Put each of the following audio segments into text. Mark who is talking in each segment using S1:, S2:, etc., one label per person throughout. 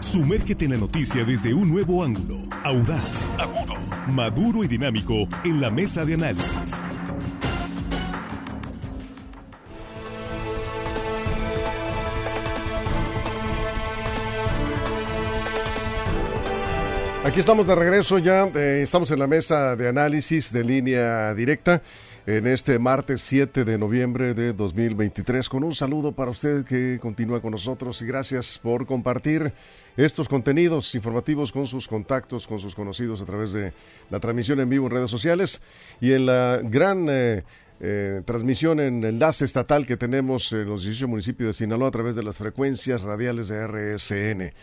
S1: Sumérgete en la noticia desde un nuevo ángulo, audaz, agudo, maduro y dinámico en la mesa de análisis.
S2: Aquí estamos de regreso ya, eh, estamos en la mesa de análisis de línea directa en este martes 7 de noviembre de 2023 con un saludo para usted que continúa con nosotros y gracias por compartir estos contenidos informativos con sus contactos, con sus conocidos a través de la transmisión en vivo en redes sociales y en la gran... Eh, eh, transmisión en enlace estatal que tenemos en los 18 municipios de Sinaloa a través de las frecuencias radiales de RSN.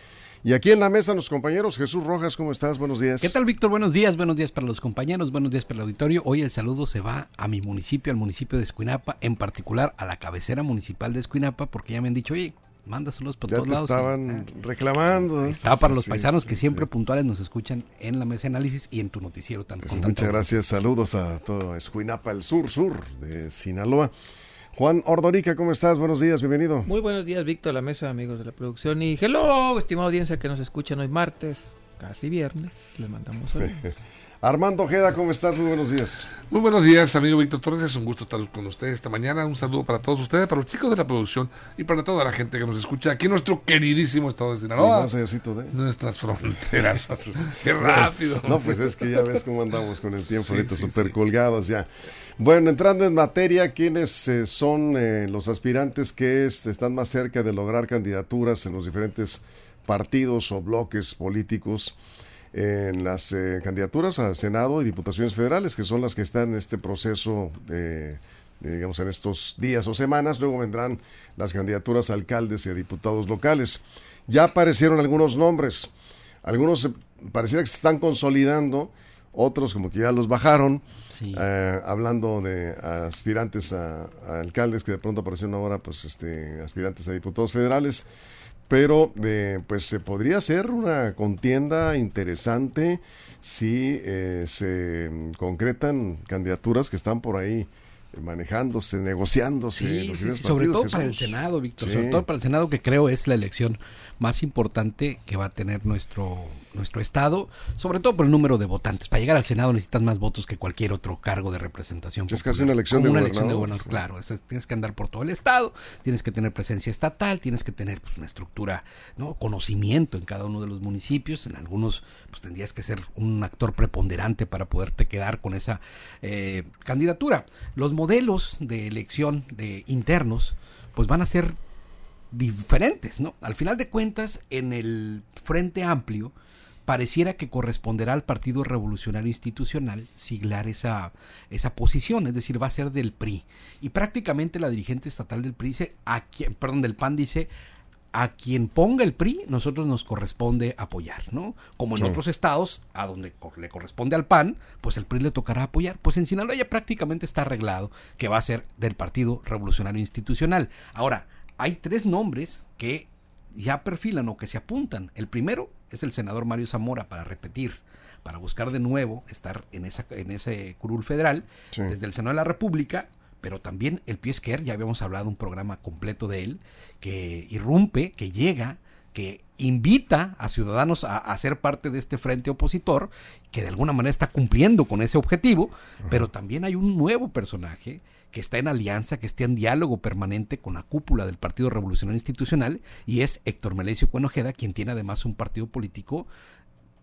S2: Y aquí en la mesa los compañeros, Jesús Rojas, ¿cómo estás? Buenos días.
S3: ¿Qué tal, Víctor? Buenos días, buenos días para los compañeros, buenos días para el auditorio. Hoy el saludo se va a mi municipio, al municipio de Escuinapa, en particular a la cabecera municipal de Escuinapa, porque ya me han dicho, oye, mándaselos por todos lados.
S2: estaban reclamando.
S3: Está para los paisanos que siempre puntuales nos escuchan en la mesa de análisis y en tu noticiero.
S2: Tanto, muchas gracias, saludos a todo Escuinapa, el sur, sur de Sinaloa. Juan Ordorica, ¿cómo estás? Buenos días, bienvenido.
S4: Muy buenos días, Víctor, a la mesa, amigos de la producción. Y hello, estimada audiencia que nos escuchan hoy martes, casi viernes. Les mandamos hoy.
S2: Armando Ojeda, ¿cómo estás? Muy buenos días.
S5: Muy buenos días, amigo Víctor Torres. Es un gusto estar con ustedes esta mañana. Un saludo para todos ustedes, para los chicos de la producción y para toda la gente que nos escucha aquí en nuestro queridísimo estado de Sinaloa.
S2: de...
S5: Nuestras fronteras. ¡Qué rápido!
S2: No, pues es que ya ves cómo andamos con el tiempo ahorita, súper colgados ya. Bueno, entrando en materia, ¿quiénes eh, son eh, los aspirantes que están más cerca de lograr candidaturas en los diferentes partidos o bloques políticos en las eh, candidaturas al Senado y Diputaciones Federales, que son las que están en este proceso, digamos, en estos días o semanas? Luego vendrán las candidaturas a alcaldes y a diputados locales. Ya aparecieron algunos nombres, algunos pareciera que se están consolidando, otros como que ya los bajaron eh, hablando de aspirantes a, alcaldes que de pronto aparecieron ahora, pues, este, aspirantes a diputados federales. Pero, eh, pues, se podría hacer una contienda interesante si eh, se concretan candidaturas que están por ahí manejándose, negociándose.
S3: sobre todo para el Senado, Víctor, sobre todo para el Senado que creo es la elección más importante que va a tener nuestro nuestro estado, sobre todo por el número de votantes. Para llegar al Senado necesitas más votos que cualquier otro cargo de representación.
S2: Es casi una elección de
S3: una
S2: elección de
S3: gobernador, claro. tienes que andar por todo el estado, tienes que tener presencia estatal, tienes que tener pues, una estructura, no, conocimiento en cada uno de los municipios. En algunos, pues tendrías que ser un actor preponderante para poderte quedar con esa eh, candidatura. Los modelos de elección de internos, pues van a ser diferentes, ¿no? Al final de cuentas, en el Frente Amplio, pareciera que corresponderá al Partido Revolucionario Institucional siglar esa, esa posición, es decir, va a ser del PRI. Y prácticamente la dirigente estatal del PRI dice, a quien, perdón, del PAN dice, a quien ponga el PRI, nosotros nos corresponde apoyar, ¿no? Como en otros estados, a donde le corresponde al PAN, pues el PRI le tocará apoyar. Pues en Sinaloa ya prácticamente está arreglado que va a ser del Partido Revolucionario Institucional. Ahora, hay tres nombres que ya perfilan o que se apuntan. El primero es el senador Mario Zamora para repetir, para buscar de nuevo estar en, esa, en ese curul federal desde el Senado de la República, pero también el Piesquer, ya habíamos hablado un programa completo de él, que irrumpe, que llega, que invita a ciudadanos a, ser parte de este frente opositor, que de alguna manera está cumpliendo con ese objetivo, pero también hay un nuevo personaje que está en alianza, que está en diálogo permanente con la cúpula del Partido Revolucionario Institucional, y es Héctor Melesio Cuenojeda, quien tiene además un partido político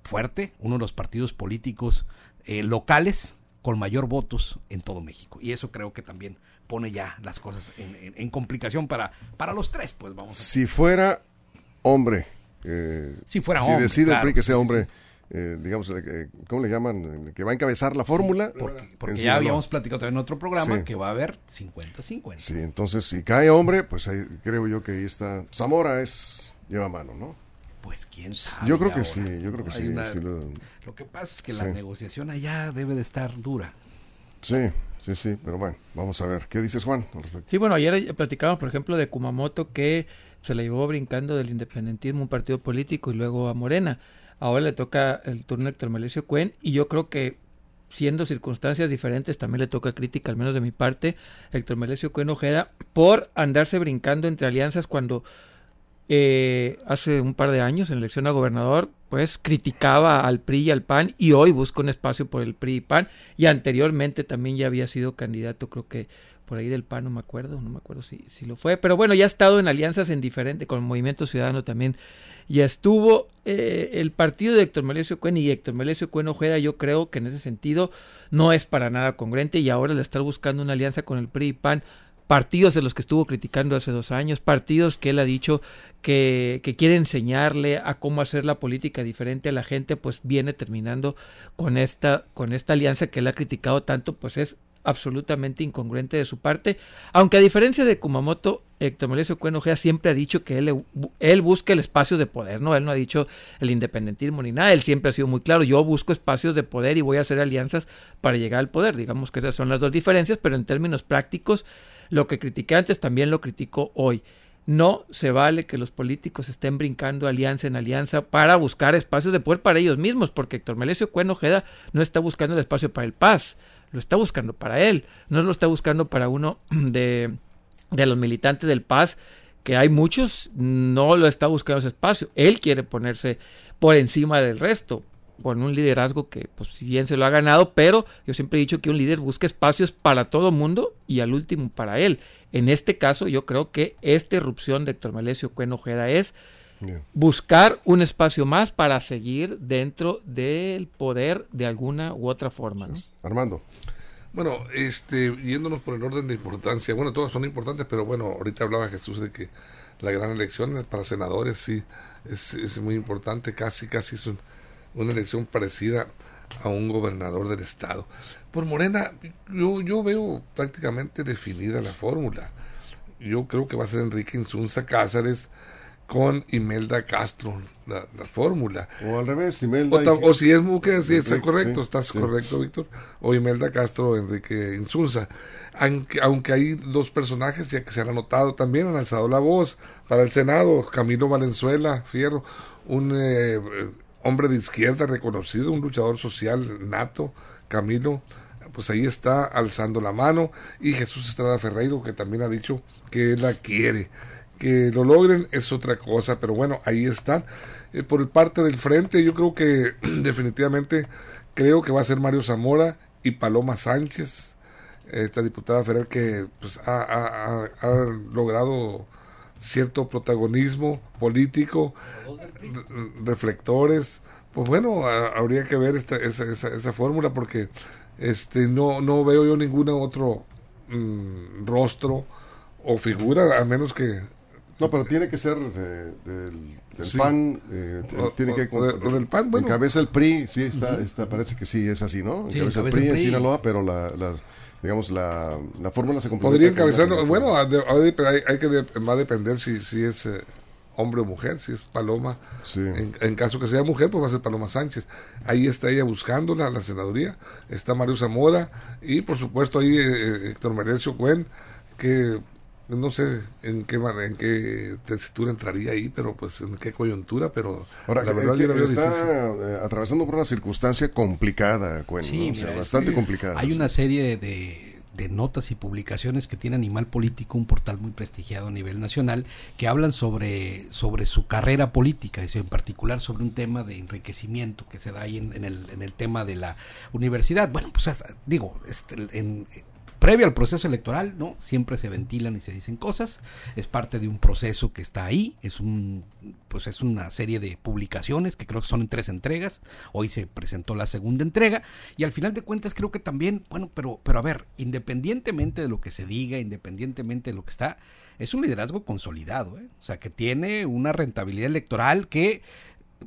S3: fuerte, uno de los partidos políticos eh, locales con mayor votos en todo México. Y eso creo que también pone ya las cosas en, complicación para, para los tres, pues vamos.
S2: Si fuera hombre, eh,
S3: si fuera si
S2: decide que sea hombre, eh, digamos, eh, ¿cómo le llaman? Que va a encabezar la fórmula.
S3: porque, ya habíamos platicado en otro programa que va a haber 50-50.
S2: Sí, entonces si cae hombre, pues ahí, creo yo que ahí está. Zamora es, lleva mano, ¿no?
S3: Pues quién sabe.
S2: Yo creo que sí, yo creo que sí.
S3: lo... que pasa es que la negociación allá debe de estar dura.
S2: Sí, sí, sí, pero bueno, vamos a ver. ¿Qué dices, Juan?
S4: Sí, bueno, ayer platicábamos, por ejemplo, de Kumamoto que se le llevó brincando del independentismo un partido político y luego a Morena. Ahora le toca el turno a Héctor Melesio Cuen y yo creo que siendo circunstancias diferentes también le toca crítica, al menos de mi parte, Héctor Melesio Cuen Ojeda por andarse brincando entre alianzas cuando eh, hace un par de años en elección a gobernador, pues criticaba al PRI y al PAN y hoy busca un espacio por el PRI y PAN y anteriormente también ya había sido candidato, creo que por ahí del PAN, no me acuerdo, no me acuerdo si, si lo fue, pero bueno, ya ha estado en alianzas en diferentes, con Movimiento Ciudadano también ya estuvo eh, el partido de Héctor Melesio Cuen y Héctor Melesio Cuen Ojeda, yo creo que en ese sentido no es para nada congruente y ahora le está buscando una alianza con el PRI y PAN partidos de los que estuvo criticando hace dos años, partidos que él ha dicho que, que, quiere enseñarle a cómo hacer la política diferente a la gente, pues viene terminando con esta, con esta alianza que él ha criticado tanto, pues es absolutamente incongruente de su parte, aunque a diferencia de Kumamoto, Héctor Melesio Cuenojea siempre ha dicho que él, él busca el espacio de poder, ¿no? Él no ha dicho el independentismo ni nada, él siempre ha sido muy claro, yo busco espacios de poder y voy a hacer alianzas para llegar al poder, digamos que esas son las dos diferencias, pero en términos prácticos, lo que critiqué antes también lo critico hoy. No se vale que los políticos estén brincando alianza en alianza para buscar espacios de poder para ellos mismos, porque Héctor Melesio Cuenojeda no está buscando el espacio para el paz, lo está buscando para él, no lo está buscando para uno de, de los militantes del Paz, que hay muchos, no lo está buscando ese espacio. Él quiere ponerse por encima del resto, con un liderazgo que, pues, si bien se lo ha ganado, pero yo siempre he dicho que un líder busca espacios para todo mundo y al último para él. En este caso, yo creo que esta irrupción de Héctor Melesio Cuen Ojeda es Bien. buscar un espacio más para seguir dentro del poder de alguna u otra forma. ¿no?
S2: Armando.
S5: Bueno, este, yéndonos por el orden de importancia, bueno, todas son importantes, pero bueno, ahorita hablaba Jesús de que la gran elección para senadores sí es, es muy importante, casi, casi es un, una elección parecida a un gobernador del estado. Por Morena, yo, yo veo prácticamente definida la fórmula. Yo creo que va a ser Enrique Insunza Cázares, con Imelda Castro, la, la fórmula.
S2: O al revés, Imelda.
S5: O, o si es mujer, si está correcto, sí, estás sí. correcto, Víctor. O Imelda Castro, Enrique Insunza. Aunque, aunque hay dos personajes ya que se han anotado, también han alzado la voz para el Senado. Camilo Valenzuela, Fierro, un eh, hombre de izquierda reconocido, un luchador social nato, Camilo pues ahí está alzando la mano y Jesús Estrada Ferreiro que también ha dicho que él la quiere que lo logren es otra cosa, pero bueno, ahí están. Eh, por parte del frente, yo creo que definitivamente creo que va a ser Mario Zamora y Paloma Sánchez, esta diputada federal que pues, ha, logrado cierto protagonismo político, reflectores. Pues bueno, habría que ver esta, esa, esa, esa, fórmula porque este no, no veo yo ningún otro mmm, rostro o figura, a menos que
S2: no, pero tiene que ser de, de, del, sí. PAN. Eh,
S5: o,
S2: tiene que.
S5: O, o del PAN, bueno.
S2: Encabeza el PRI, sí, está, está, parece que sí es así, ¿no?
S3: Sí,
S2: encabeza el PRI, en Sinaloa, pero la, la, digamos, la, la fórmula se complementa.
S5: Podría encabezarlo. Bueno, hay, hay que de, va a depender si, si es. Eh, hombre o mujer, si es Paloma,
S2: sí.
S5: en, en, caso que sea mujer, pues va a ser Paloma Sánchez. Ahí está ella buscándola, la senaduría, está Mario Zamora y por supuesto ahí eh, Héctor Merecio Cuen, que no sé en qué en qué tesitura entraría ahí, pero pues en qué coyuntura, pero
S2: Ahora, la verdad que, que está difícil. atravesando por una circunstancia complicada, Cuen,
S3: sí,
S2: ¿no? o sea, bastante sí. complicada.
S3: Hay una serie de, de, notas y publicaciones que tiene Animal Político, un portal muy prestigiado a nivel nacional, que hablan sobre, sobre su carrera política, y en particular sobre un tema de enriquecimiento que se da ahí en, en, el, en el tema de la universidad. Bueno, pues digo, este, en, previo al proceso electoral, ¿no? Siempre se ventilan y se dicen cosas, es parte de un proceso que está ahí, es un pues es una serie de publicaciones que creo que son en tres entregas, hoy se presentó la segunda entrega. Y al final de cuentas creo que también, bueno, pero pero a ver, independientemente de lo que se diga, independientemente de lo que está, es un liderazgo consolidado, ¿eh? O sea, que tiene una rentabilidad electoral que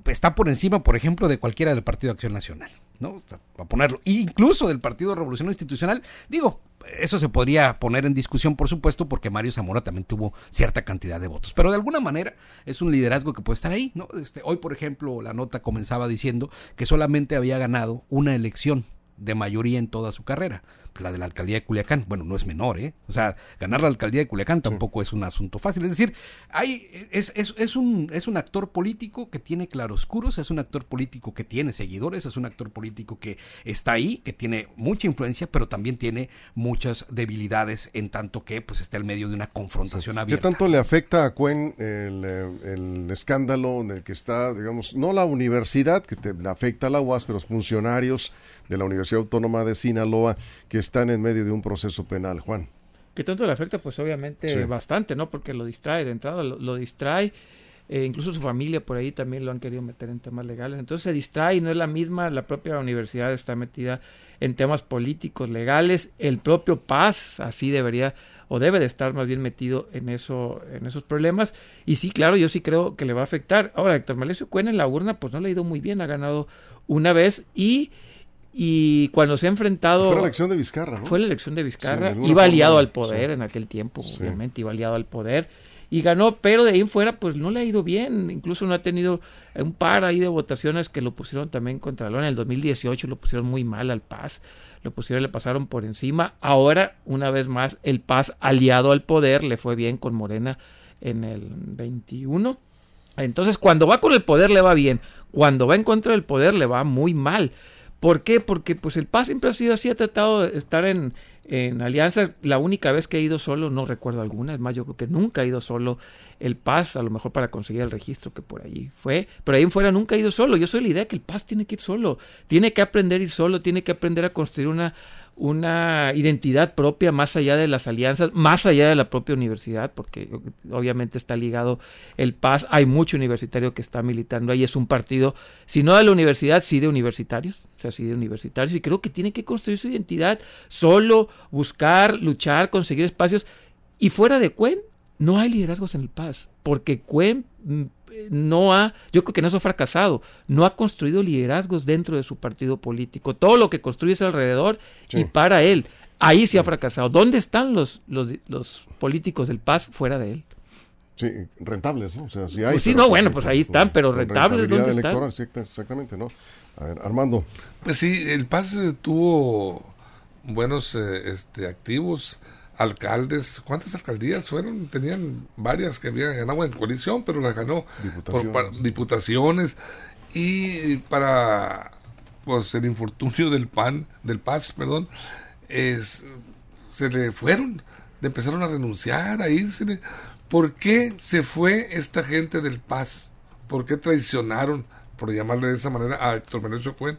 S3: está por encima, por ejemplo, de cualquiera del Partido de Acción Nacional, ¿no? O sea, a ponerlo, incluso del Partido Revolución Institucional, digo, eso se podría poner en discusión, por supuesto, porque Mario Zamora también tuvo cierta cantidad de votos. Pero de alguna manera es un liderazgo que puede estar ahí, ¿no? Este, hoy, por ejemplo, la nota comenzaba diciendo que solamente había ganado una elección de mayoría en toda su carrera. La de la alcaldía de Culiacán. Bueno, no es menor, ¿eh? O sea, ganar la alcaldía de Culiacán tampoco es un asunto fácil. Es decir, hay, es, es, es, un, es un actor político que tiene claroscuros, es un actor político que tiene seguidores, es un actor político que está ahí, que tiene mucha influencia, pero también tiene muchas debilidades en tanto que pues está en medio de una confrontación abierta.
S2: ¿Qué tanto le afecta a Cuen el, el, escándalo en el que está, digamos, no la universidad, que te, le afecta a la UAS, pero los funcionarios de la Universidad Autónoma de Sinaloa que están en medio de un proceso penal, Juan.
S4: ¿Qué tanto le afecta? Pues obviamente bastante, ¿no? Porque lo distrae de entrada, lo, distrae. Eh, incluso su familia por ahí también lo han querido meter en temas legales. Entonces se distrae y no es la misma. La propia universidad está metida en temas políticos, legales. El propio Paz así debería o debe de estar más bien metido en eso en esos problemas y sí claro yo sí creo que le va a afectar ahora Héctor Malesio Cuen en la urna pues no le ha ido muy bien ha ganado una vez y y cuando se ha enfrentado...
S2: Fue la elección de Vizcarra, ¿no?
S4: Fue la elección de Vizcarra. iba aliado al poder en aquel tiempo, obviamente, iba aliado al poder. Y ganó, pero de ahí en fuera, pues no le ha ido bien. Incluso no ha tenido un par ahí de votaciones que lo pusieron también contra Lona. En el 2018 lo pusieron muy mal al Paz. Lo pusieron, le pasaron por encima. Ahora, una vez más, el Paz aliado al poder le fue bien con Morena en el 21. Entonces, cuando va con el poder le va bien. Cuando va en contra del poder le va muy mal. ¿Por qué? Porque pues el PAS siempre ha sido así, ha tratado de estar en, en alianza. La única vez que ha ido solo, no recuerdo alguna, es más, yo creo que nunca ha ido solo el PAS, a lo mejor para conseguir el registro que por allí fue, pero ahí en fuera nunca ha ido solo. Yo soy la idea que el PAS tiene que ir solo, tiene que aprender a ir solo, tiene que aprender a construir una una identidad propia más allá de las alianzas, más allá de la propia universidad, porque obviamente está ligado el PAS, hay mucho universitario que está militando ahí, es un partido, si no de la universidad, sí de universitarios, o sea, sí de universitarios, y creo que tiene que construir su identidad, solo buscar, luchar, conseguir espacios, y fuera de Cuen, no hay liderazgos en el PAS, porque Cuen mm, no ha, yo creo que no eso ha fracasado, no ha construido liderazgos dentro de su partido político. Todo lo que construye es alrededor y para él. Ahí sí ha fracasado. ¿Dónde están los, los, los políticos del Paz fuera de él?
S2: Sí, rentables, ¿no? O sea, sí hay.
S4: Pues sí, no, bueno, pues ahí están, pero rentables, ¿dónde están?
S2: Exactamente, ¿no? A ver, Armando.
S5: Pues sí, el Paz tuvo buenos eh, este, activos alcaldes, ¿cuántas alcaldías fueron? Tenían varias que habían ganado en coalición, pero las ganó por diputaciones y para pues el infortunio del PAN, del Paz, perdón, es, se le fueron, le empezaron a renunciar, a irse. ¿Por qué se fue esta gente del Paz? ¿Por qué traicionaron, por llamarle de esa manera, a Héctor Manuel Cuen?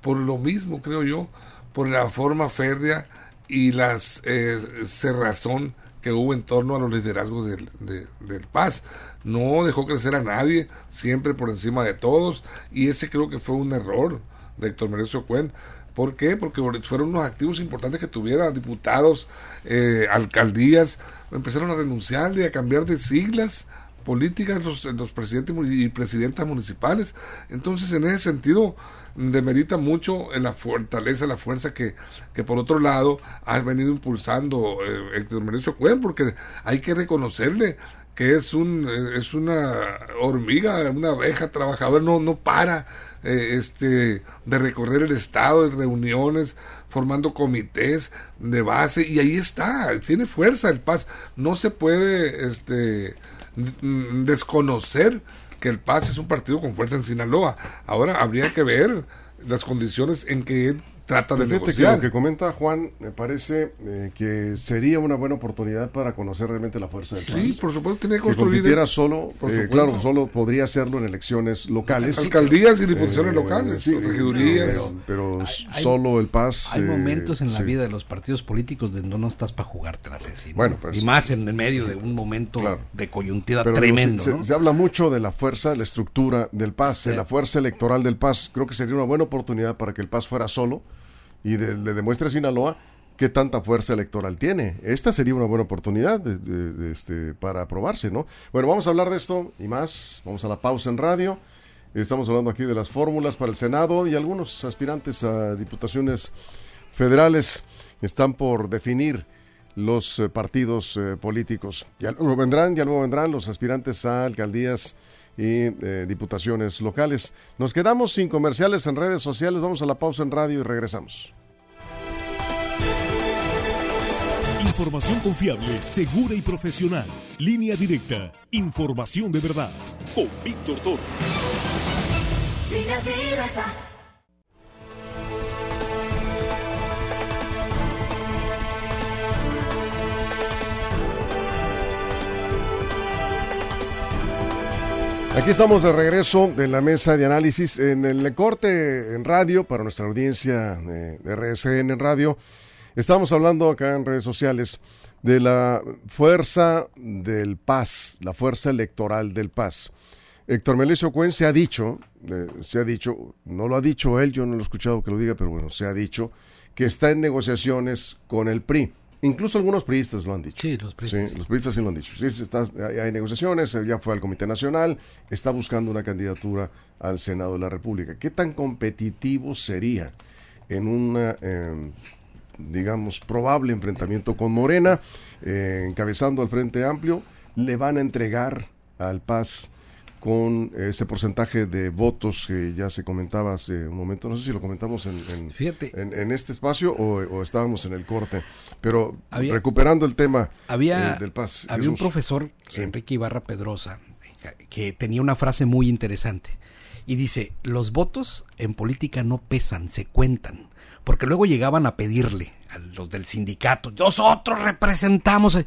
S5: Por lo mismo, creo yo, por la forma férrea y la eh, cerrazón que hubo en torno a los liderazgos del, del Paz. No dejó crecer a nadie, siempre por encima de todos, y ese creo que fue un error de Héctor Merecio Cuen. ¿Por qué? Porque fueron unos activos importantes que tuviera, diputados, eh, alcaldías, empezaron a renunciarle, a cambiar de siglas políticas los, los presidentes y presidentas municipales. Entonces, en ese sentido, demerita mucho en la fortaleza, la fuerza que, que por otro lado ha venido impulsando eh, Héctor Merecio Cuen, porque hay que reconocerle que es un eh, es una hormiga, una abeja trabajadora, no, no para eh, este de recorrer el estado, de reuniones, formando comités de base, y ahí está, tiene fuerza el paz, no se puede este desconocer que el PAS es un partido con fuerza en Sinaloa. Ahora habría que ver las condiciones en que trata de negociar.
S2: lo que comenta Juan me parece eh, que sería una buena oportunidad para conocer realmente la fuerza del
S5: Sí, por supuesto, tiene
S2: que construir. Que solo, eh, claro, solo podría hacerlo en elecciones locales.
S5: Alcaldías y diputaciones eh, locales, regidurías.
S2: pero, solo el PAS.
S3: Hay momentos en la vida de los partidos políticos donde no estás para jugártelas así. Bueno, pues, y más en el medio de un momento de coyuntura tremendo.
S2: Se, habla mucho de la fuerza, de la estructura del PAS, de la fuerza electoral del PAS. Creo que sería una buena oportunidad para que el PAS fuera solo y le demuestre a Sinaloa qué tanta fuerza electoral tiene. Esta sería una buena oportunidad de, este, para aprobarse, ¿no? Bueno, vamos a hablar de esto y más. Vamos a la pausa en radio. Estamos hablando aquí de las fórmulas para el Senado y algunos aspirantes a diputaciones federales están por definir los eh, partidos eh, políticos. Ya luego vendrán, ya luego vendrán los aspirantes a alcaldías y eh, diputaciones locales. Nos quedamos sin comerciales en redes sociales, vamos a la pausa en radio y regresamos.
S1: Información confiable, segura y profesional. Línea directa. Información de verdad. Con Víctor Toro.
S2: Aquí estamos de regreso de la mesa de análisis en el corte en radio para nuestra audiencia de RSN en radio. Estamos hablando acá en redes sociales de la fuerza del paz, la fuerza electoral del paz. Héctor Melesio Cuen se ha dicho, eh, se ha dicho, no lo ha dicho él, yo no lo he escuchado que lo diga, pero bueno, se ha dicho que está en negociaciones con el PRI. Incluso algunos priistas lo han dicho.
S3: Sí, los priistas.
S2: Sí, los priistas sí lo han dicho. Sí, está, hay, negociaciones, ya fue al Comité Nacional, está buscando una candidatura al Senado de la República. ¿Qué tan competitivo sería en una, em, digamos, probable enfrentamiento con Morena, eh, encabezando al Frente Amplio? ¿Le van a entregar al Paz con ese porcentaje de votos que ya se comentaba hace un momento. No sé si lo comentamos en, en, este espacio o, estábamos en el corte, pero recuperando el tema
S3: había, eh, del Paz. Había un profesor, Enrique Ibarra Pedrosa, que tenía una frase muy interesante y dice, los votos en política no pesan, se cuentan porque luego llegaban a pedirle a los del sindicato, nosotros representamos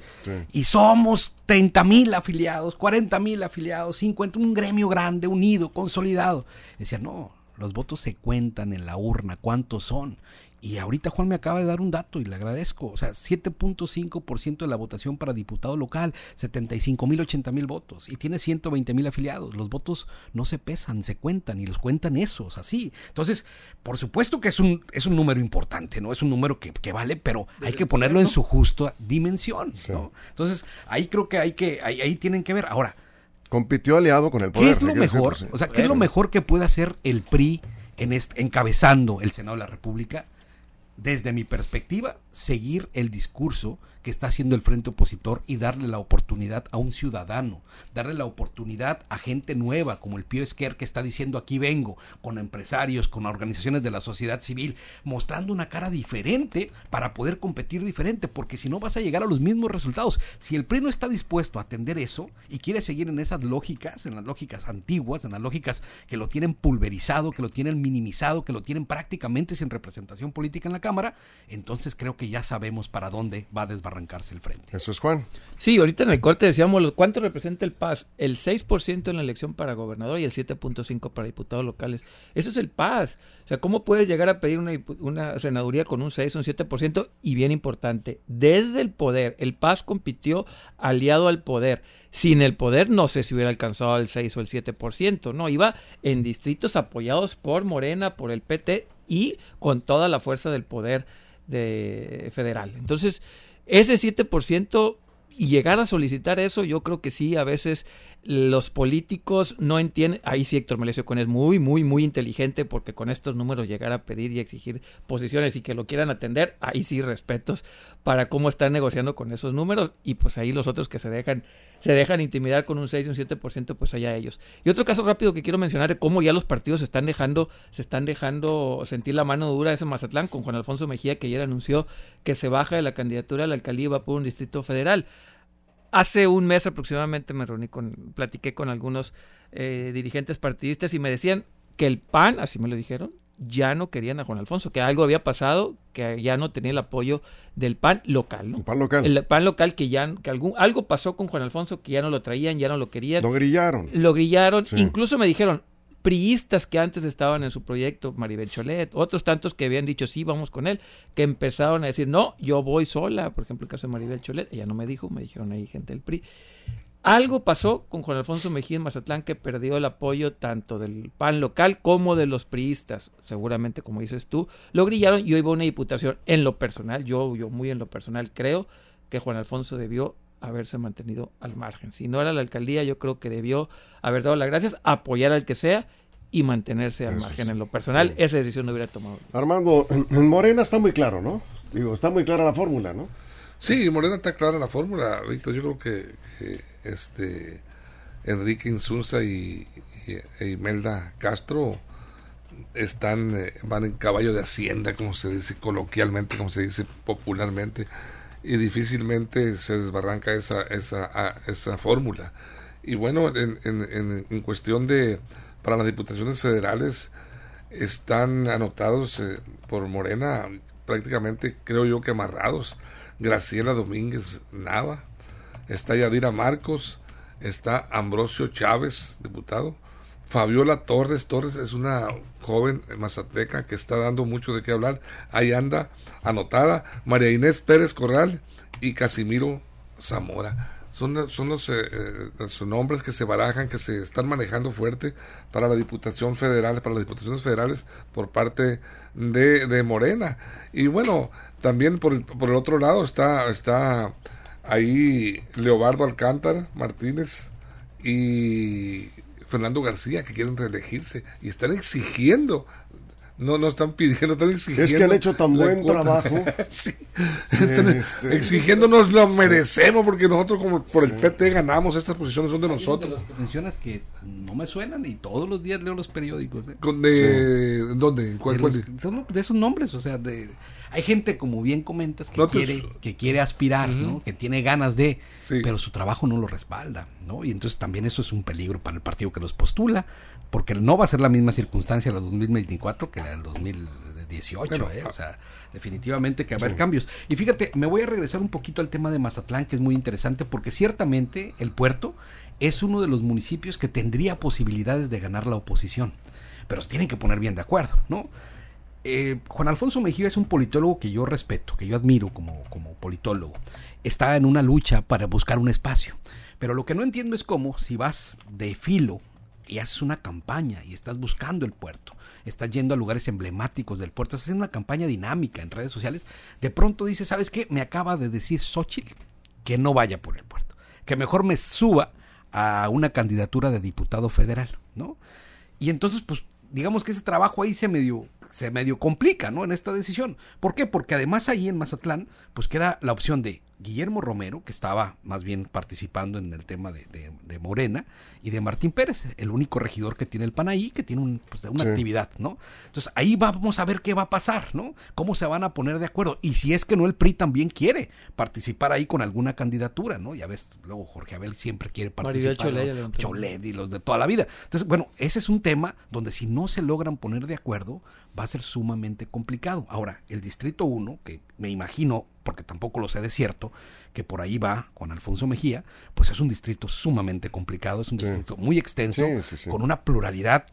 S3: y somos 30 mil afiliados, 40 mil afiliados, 50, un gremio grande, unido, consolidado. Decían, no, los votos se cuentan en la urna, ¿cuántos son? Y ahorita Juan me acaba de dar un dato y le agradezco. O sea, 7.5% de la votación para diputado local, 75 mil, 80 mil votos. Y tiene 120 mil afiliados. Los votos no se pesan, se cuentan y los cuentan esos, así. Entonces, por supuesto que es un, es un número importante, ¿no? Es un número que, que vale, pero hay que ponerlo en su justa dimensión, ¿no? Entonces, ahí creo que hay que, ahí, ahí tienen que ver. Ahora.
S2: Compitió aliado con el poder.
S3: ¿Qué es lo mejor? O sea, ¿qué es lo mejor que puede hacer el PRI en este, encabezando el Senado de la República? Desde mi perspectiva, seguir el discurso que está haciendo el frente opositor y darle la oportunidad a un ciudadano, darle la oportunidad a gente nueva como el Pío Esquer que está diciendo aquí vengo, con empresarios, con organizaciones de la sociedad civil, mostrando una cara diferente para poder competir diferente, porque si no vas a llegar a los mismos resultados. Si el PRI no está dispuesto a atender eso y quiere seguir en esas lógicas, en las lógicas antiguas, en las lógicas que lo tienen pulverizado, que lo tienen minimizado, que lo tienen prácticamente sin representación política en la Cámara, entonces creo que ya sabemos para dónde va a desbarrar arrancarse el frente.
S2: Eso es Juan.
S4: Sí, ahorita en el corte decíamos cuánto representa el PAS. El 6% en la elección para gobernador y el 7.5% para diputados locales. Eso es el PAS. O sea, ¿cómo puedes llegar a pedir una, una senaduría con un 6 o un 7%? Y bien importante, desde el poder, el PAS compitió aliado al poder. Sin el poder no sé si hubiera alcanzado el 6 o el 7%, no, iba en distritos apoyados por Morena, por el PT y con toda la fuerza del poder de federal. Entonces, ese 7% y llegar a solicitar eso, yo creo que sí, a veces los políticos no entienden, ahí sí Héctor Melesio Con es muy, muy, muy inteligente porque con estos números llegar a pedir y exigir posiciones y que lo quieran atender, ahí sí respetos para cómo están negociando con esos números y pues ahí los otros que se dejan, se dejan intimidar con un 6 y un 7%, pues allá ellos. Y otro caso rápido que quiero mencionar es cómo ya los partidos se están dejando, se están dejando sentir la mano dura de ese Mazatlán con Juan Alfonso Mejía que ayer anunció que se baja de la candidatura a la alcaldía y va por un distrito federal. Hace un mes aproximadamente me reuní con, platiqué con algunos eh, dirigentes partidistas y me decían que el PAN, así me lo dijeron, ya no querían a Juan Alfonso, que algo había pasado, que ya no tenía el apoyo del PAN local, ¿no?
S2: El PAN local.
S4: El PAN local que ya, que algún, algo pasó con Juan Alfonso, que ya no lo traían, ya no lo querían.
S2: Lo grillaron.
S4: Lo grillaron. Incluso me dijeron, priistas que antes estaban en su proyecto, Maribel Cholet, otros tantos que habían dicho sí, vamos con él, que empezaron a decir no, yo voy sola, por ejemplo el caso de Maribel Cholet, ella no me dijo, me dijeron ahí gente del PRI. Algo pasó con Juan Alfonso Mejía en Mazatlán que perdió el apoyo tanto del PAN local como de los priistas. Seguramente, como dices tú, lo grillaron y hoy va una diputación. En lo personal, yo, yo muy en lo personal creo que Juan Alfonso debió haberse mantenido al margen. Si no era la alcaldía, yo creo que debió haber dado las gracias, apoyar al que sea y mantenerse al margen. En lo personal, esa decisión no hubiera tomado.
S2: Armando, en Morena está muy claro, ¿no? Digo, está muy clara la fórmula, ¿no?
S5: Sí, Morena está clara la fórmula, Víctor. Yo creo que, este Enrique Insunza y, e Imelda Castro están eh, van en caballo de hacienda, como se dice coloquialmente, como se dice popularmente y difícilmente se desbarranca esa, esa, esa fórmula. Y bueno, en, en, en, cuestión de, para las diputaciones federales, están anotados eh, por Morena prácticamente, creo yo que amarrados. Graciela Domínguez Nava, está Yadira Marcos, está Ambrosio Chávez, diputado, Fabiola Torres, Torres es una joven mazateca que está dando mucho de qué hablar, ahí anda anotada, María Inés Pérez Corral y Casimiro Zamora. Son, son los, eh, eh, nombres que se barajan, que se están manejando fuerte para la Diputación Federal, para las Diputaciones Federales por parte de, de Morena. Y bueno, también por el, por el otro lado está, está ahí Leobardo Alcántara Martínez y Fernando García que quieren reelegirse y están exigiendo no, no están pidiendo, están exigiendo.
S2: Es que han hecho tan buen trabajo.
S5: sí. Este, exigiéndonos lo merecemos porque nosotros como por el PT ganamos estas posiciones son de nosotros.
S3: De las mencionas que no me suenan y todos los días leo los periódicos. ¿eh?
S5: De, ¿Dónde? ¿Cuál,
S3: de, de esos nombres, o sea, de hay gente, como bien comentas, que, quiere, que quiere aspirar, ¿no? que tiene ganas de, pero su trabajo no lo respalda. ¿no? Y entonces también eso es un peligro para el partido que los postula, porque no va a ser la misma circunstancia la 2024 que la del 2018. ¿eh? O sea, definitivamente que va a haber cambios. Y fíjate, me voy a regresar un poquito al tema de Mazatlán, que es muy interesante, porque ciertamente el puerto es uno de los municipios que tendría posibilidades de ganar la oposición. Pero se tienen que poner bien de acuerdo, ¿no? Eh, Juan Alfonso Mejía es un politólogo que yo respeto, que yo admiro como, como politólogo. Está en una lucha para buscar un espacio. Pero lo que no entiendo es cómo, si vas de filo y haces una campaña y estás buscando el puerto, estás yendo a lugares emblemáticos del puerto, estás haciendo una campaña dinámica en redes sociales, de pronto dices, ¿sabes qué? Me acaba de decir Xochitl que no vaya por el puerto, que mejor me suba a una candidatura de diputado federal, ¿no? Y entonces, pues, digamos que ese trabajo ahí se medio se medio complica, ¿no? En esta decisión. ¿Por qué? Porque además ahí en Mazatlán, pues queda la opción de Guillermo Romero, que estaba más bien participando en el tema de, de, Morena, y de Martín Pérez, el único regidor que tiene el PAN ahí, que tiene un, pues, una actividad, ¿no? Entonces ahí vamos a ver qué va a pasar, ¿no? Cómo se van a poner de acuerdo. Y si es que no el PRI también quiere participar ahí con alguna candidatura, ¿no? Ya ves, luego Jorge Abel siempre quiere participar. Cholet, y los de toda la vida. Entonces, bueno, ese es un tema donde si no se logran poner de acuerdo, va a ser sumamente complicado. Ahora, el Distrito 1, que me imagino porque tampoco lo sé de cierto, que por ahí va con Alfonso Mejía, pues es un distrito sumamente complicado, es un distrito muy extenso, con una pluralidad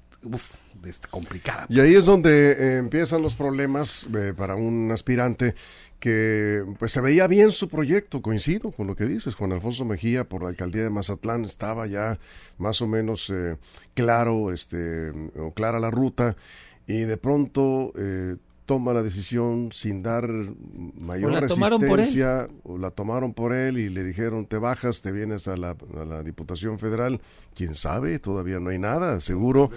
S3: este, complicada.
S2: Y ahí es donde eh, empiezan los problemas eh, para un aspirante que pues se veía bien su proyecto, coincido con lo que dices, Juan Alfonso Mejía por la alcaldía de Mazatlán estaba ya más o menos eh, claro, este, o clara la ruta y de pronto toma la decisión sin dar mayor resistencia, o la tomaron por él y le dijeron te bajas, te vienes a la, Diputación Federal, quién sabe, todavía no hay nada, seguro.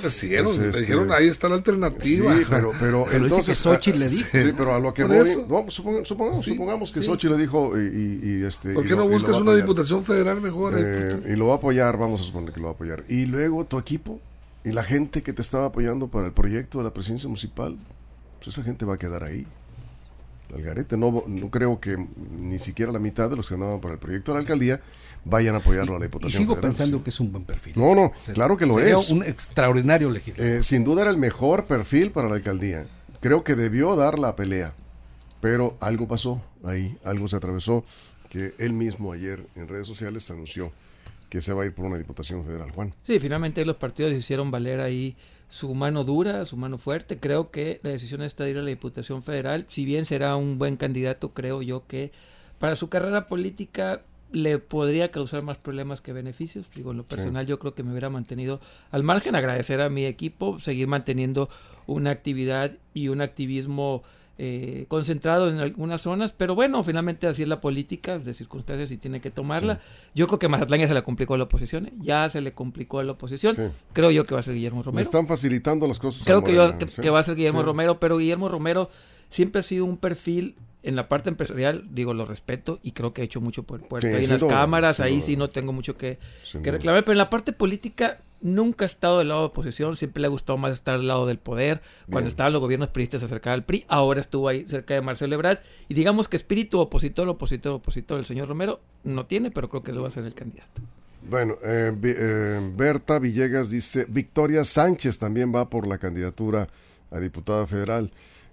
S5: Pues, le dijeron ahí está la alternativa.
S2: Sí, pero, pero, entonces,
S3: Sochi le dijo.
S2: Sí, pero a lo que voy, supongamos, supongamos, que Sochi le dijo y, y, este...
S5: ¿Por qué no buscas una Diputación Federal mejor?
S2: Eh, y lo va a apoyar, vamos a suponer que lo va a apoyar. Y luego tu equipo y la gente que te estaba apoyando para el proyecto de la presidencia municipal, pues esa gente va a quedar ahí. Algarete, no, no creo que ni siquiera la mitad de los que andaban para el proyecto de la alcaldía vayan a apoyarlo a la Diputación.
S3: Y sigo pensando que es un buen perfil.
S2: No, no, claro que lo es.
S3: un extraordinario legislador.
S2: Eh, sin duda era el mejor perfil para la alcaldía. Creo que debió dar la pelea, pero algo pasó ahí, algo se atravesó, que él mismo ayer en redes sociales anunció que se va a ir por una Diputación Federal, Juan.
S4: Sí, finalmente los partidos hicieron valer ahí su mano dura, su mano fuerte. Creo que la decisión está de ir a la Diputación Federal. Si bien será un buen candidato, creo yo que para su carrera política le podría causar más problemas que beneficios. Digo, en lo personal yo creo que me hubiera mantenido al margen, agradecer a mi equipo, seguir manteniendo una actividad y un activismo eh, concentrado en algunas zonas, pero bueno, finalmente así es la política, de circunstancias y tiene que tomarla. Yo creo que Mazatlán ya se le complicó a la oposición, ¿eh? ya se le complicó a la oposición. Creo yo que va a ser Guillermo Romero.
S2: están facilitando las cosas.
S4: Creo que, yo, que, va a ser Guillermo Romero, pero Guillermo Romero siempre ha sido un perfil en la parte empresarial, digo, lo respeto y creo que ha hecho mucho por el puerto. y en las cámaras, ahí sí no tengo mucho que, que reclamar, pero en la parte política nunca ha estado del lado de oposición, siempre le ha gustado más estar del lado del poder. Cuando estaban los gobiernos priistas se acercaba al PRI, ahora estuvo ahí cerca de Marcelo Ebrard. Y digamos que espíritu opositor, opositor, opositor, el señor Romero no tiene, pero creo que lo va a ser el candidato.
S2: Bueno, eh, eh, Berta Villegas dice, Victoria Sánchez también va por la candidatura a diputada federal,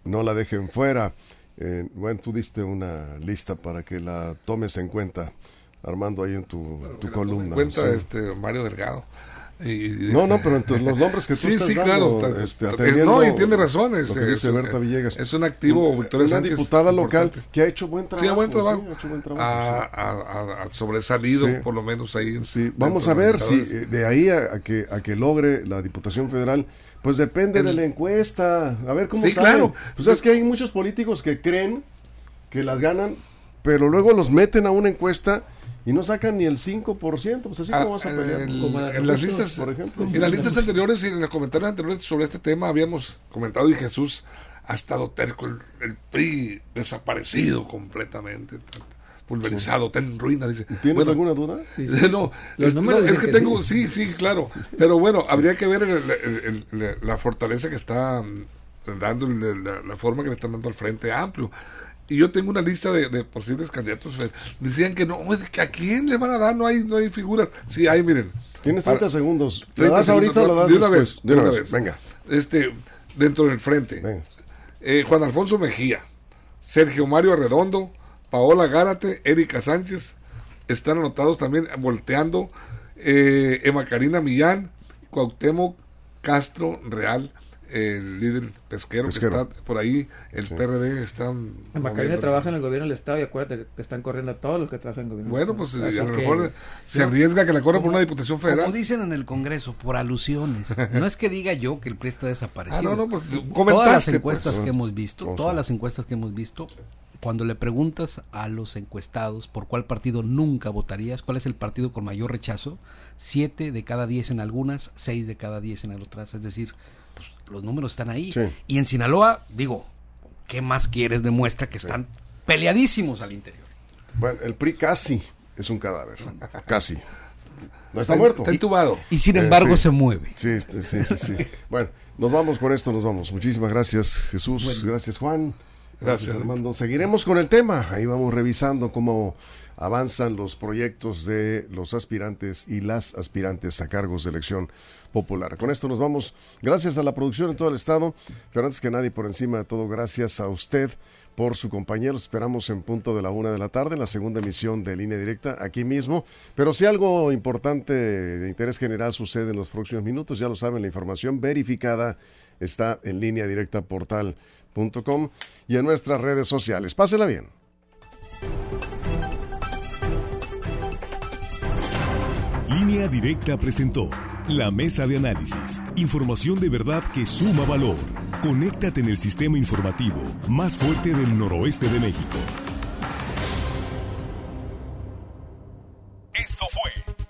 S2: no la dejen fuera. Eh, bueno, tú diste una lista para que la tomes en cuenta, Armando, ahí en tu, tu columna. En
S5: cuenta este Mario Delgado.
S2: Y, no, no, pero entre los nombres que tú
S5: sí,
S2: estás
S5: sí,
S2: dando,
S5: claro.
S2: Este,
S5: no, y tiene razón. Es,
S2: lo que dice Berta Villegas.
S5: Es un activo, Victoria
S2: Una
S5: Sánchez,
S2: diputada local
S5: importante.
S2: que ha hecho buen trabajo.
S5: Sí, buen trabajo.
S2: Sí, ha hecho buen trabajo
S5: ha,
S2: sí.
S5: ha, ha, sobresalido, por lo menos ahí.
S2: Sí, vamos a ver si eh, de ahí a, a que, a que logre la Diputación Federal, pues depende
S5: El-
S2: de la encuesta. A ver cómo
S5: Sí, claro.
S2: Pues es que hay muchos políticos que creen que las ganan, pero luego los meten a una encuesta y no sacan ni el 5%. Pues así
S5: Ah,
S2: como vas a pelear.
S5: el-
S2: Como
S5: en las listas,
S2: por ejemplo.
S5: en las listas anteriores y en los comentarios anteriores sobre este tema habíamos comentado y Jesús ha estado terco, el, el PRI desaparecido completamente, pulverizado, está en ruina, dice.
S2: ¿Tienes
S5: Bueno,
S2: alguna duda?
S5: No,
S4: Los
S5: es,
S4: números
S5: no, es que
S4: que
S5: tengo, sí, sí, claro. Pero bueno, habría que ver el- el- el- el- la fortaleza que está mm, dando, el- la, la forma que le están dando al Frente Amplio. Y yo tengo una lista de, de posibles candidatos. Decían que no, es que ¿a quién le van a dar? No hay, no hay figuras. Sí, hay, miren.
S2: Tienes
S5: Para-
S2: 30 segundos. ¿Lo
S5: 30
S2: das ahorita o das
S5: de una
S2: después?
S5: vez, de una vez.
S2: Venga,
S5: Este, dentro del Frente.
S2: venga.
S5: Eh, Juan Alfonso Mejía, Sergio Mario Arredondo, Paola Gárate, Erika Sánchez, están anotados también volteando, eh, Emma Karina Millán, Cuauhtémoc Castro Real, el líder pesquero,
S2: Pesquero.
S5: que está por ahí, el PRD está...
S4: En Macarena trabaja en el gobierno del Estado y acuérdate que están corriendo a todos los que trabajan en el gobierno.
S5: Bueno,
S4: del
S5: pues eh, a lo mejor se arriesga que la corra por una diputación federal.
S3: Como dicen en el Congreso, por alusiones. No es que diga yo que el PRI está desaparecido.
S5: Ah, no, no, pues
S3: todas las
S5: comentaste.
S3: encuestas
S5: pues.
S3: que hemos visto, todas las encuestas que hemos visto, cuando le preguntas a los encuestados por cuál partido nunca votarías, cuál es el partido con mayor rechazo, siete de cada diez en algunas, seis de cada diez en otras. Es decir, pues, los números están ahí.
S2: Sí.
S3: Y en Sinaloa, digo, ¿qué más quieres? Demuestra que están peleadísimos al interior.
S2: Bueno, el PRI casi es un cadáver. Casi. No está muerto.
S5: Está entubado.
S3: Y sin
S2: Eh,
S3: embargo
S2: sí.
S3: se mueve.
S2: Sí, este, sí, sí, sí. Bueno, nos vamos con esto, nos vamos. Muchísimas gracias, Jesús. Gracias, Juan. Gracias,
S5: Gracias.
S2: Armando. Seguiremos con el tema. Ahí vamos revisando cómo avanzan los proyectos de los aspirantes y las aspirantes a cargos de elección popular. Con esto nos vamos. Gracias a la producción en todo el estado, pero antes que nadie, por encima de todo, gracias a usted por su compañía. Los esperamos en punto de la una de la tarde, en la segunda emisión de Línea Directa, aquí mismo. Pero si algo importante de interés general sucede en los próximos minutos, ya lo saben, la información verificada está en línea directa y en nuestras redes sociales. Pásela bien.
S1: Línea Directa presentó la mesa de análisis. Información de verdad que suma valor. Conéctate en el sistema informativo más fuerte del noroeste de México.